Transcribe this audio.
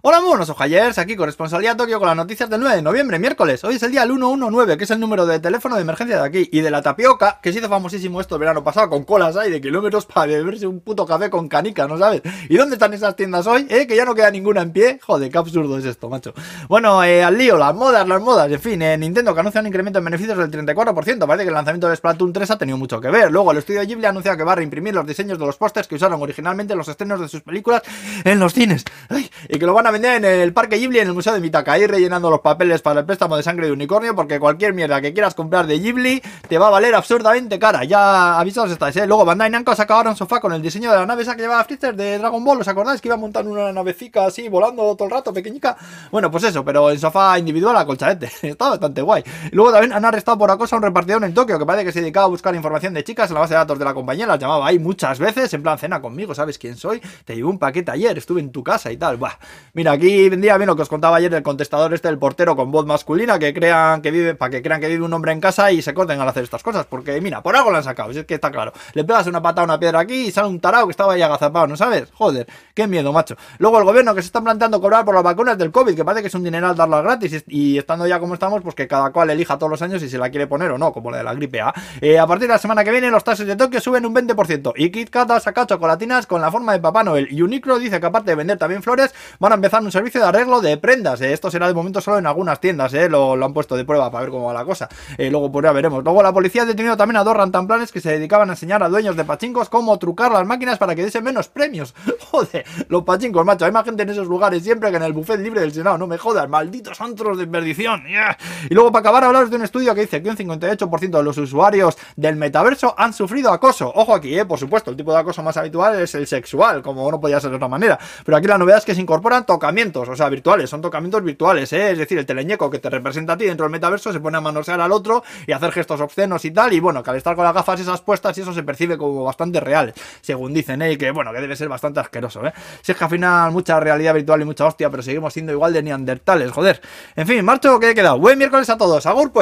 Hola, buenos ojayers, aquí corresponsalía Tokio con las noticias del 9 de noviembre, miércoles. Hoy es el día el 119, que es el número de teléfono de emergencia de aquí. Y de la tapioca, que se hizo famosísimo esto el verano pasado, con colas ahí de kilómetros para beberse un puto café con canica, ¿no sabes? ¿Y dónde están esas tiendas hoy? ¿Eh? Que ya no queda ninguna en pie. Joder, qué absurdo es esto, macho. Bueno, eh, al lío, las modas, las modas, en fin, eh, Nintendo que anuncia un incremento en beneficios del 34%. Parece que el lanzamiento de Splatoon 3 ha tenido mucho que ver. Luego, el estudio Ghibli ha anunciado que va a reimprimir los diseños de los pósters que usaron originalmente los estrenos de sus películas en los cines. Ay, y que lo van a vender en el parque Ghibli en el Museo de Mitaka, ahí rellenando los papeles para el préstamo de sangre de unicornio, porque cualquier mierda que quieras comprar de Ghibli te va a valer absurdamente cara. Ya avisados estáis, ¿eh? Luego Bandai Namco ha sacado ahora un sofá con el diseño de la nave esa que llevaba Freezer de Dragon Ball, ¿os acordáis? Que iba montando una navecica así, volando todo el rato, pequeñica. Bueno, pues eso, pero en sofá individual a colchadete. Está bastante guay. Luego también han arrestado por acoso a un repartidor en Tokio, que parece que se dedicaba a buscar información de chicas en la base de datos de la compañía, las llamaba ahí muchas veces, en plan, cena conmigo, ¿sabes quién soy? Te llevé un paquete ayer, estuve en tu casa y tal. Buah. Mira, aquí vendría bien lo que os contaba ayer el contestador este del portero con voz masculina que crean que vive, para que crean que vive un hombre en casa y se corten al hacer estas cosas. Porque mira, por algo lo han sacado, es que está claro. Le pegas una patada a una piedra aquí y sale un tarao que estaba ahí agazapado, ¿no sabes? Joder, qué miedo, macho. Luego el gobierno que se está planteando cobrar por las vacunas del COVID, que parece que es un dineral darlas gratis y, estando ya como estamos, pues que cada cual elija todos los años si se la quiere poner o no, como la de la gripe A. Eh, a partir de la semana que viene los taxis de Tokio suben un 20% y KitKat ha sacado chocolatinas con la forma de Papá Noel y Unicro dice que aparte de vender también flores, van a empezar un servicio de arreglo de prendas. Eh, esto será de momento solo en algunas tiendas, ¿eh? lo, han puesto de prueba para ver cómo va la cosa. Eh, luego pues ya veremos. Luego la policía ha detenido también a dos rantanplanes que se dedicaban a enseñar a dueños de pachincos cómo trucar las máquinas para que diesen menos premios. Joder, los pachincos, macho. Hay más gente en esos lugares siempre que en el buffet libre del Senado. No me jodas, malditos antros de perdición. Y luego para acabar hablaros de un estudio que dice que un 58% de los usuarios del metaverso han sufrido acoso. Ojo aquí, por supuesto, el tipo de acoso más habitual es el sexual, como no podía ser de otra manera. Pero aquí la novedad es que se incorporan tocamientos, o sea, virtuales, son tocamientos virtuales, ¿eh? es decir, el teleñeco que te representa a ti dentro del metaverso se pone a manosear al otro y hacer gestos obscenos y tal, y bueno, que al estar con las gafas esas puestas y eso se percibe como bastante real, según dicen, ¿eh? y que bueno, que debe ser bastante asqueroso, ¿eh? Si es que al final mucha realidad virtual y mucha hostia, pero seguimos siendo igual de neandertales, joder. En fin, marcho que he quedado. Buen miércoles a todos, agur pues.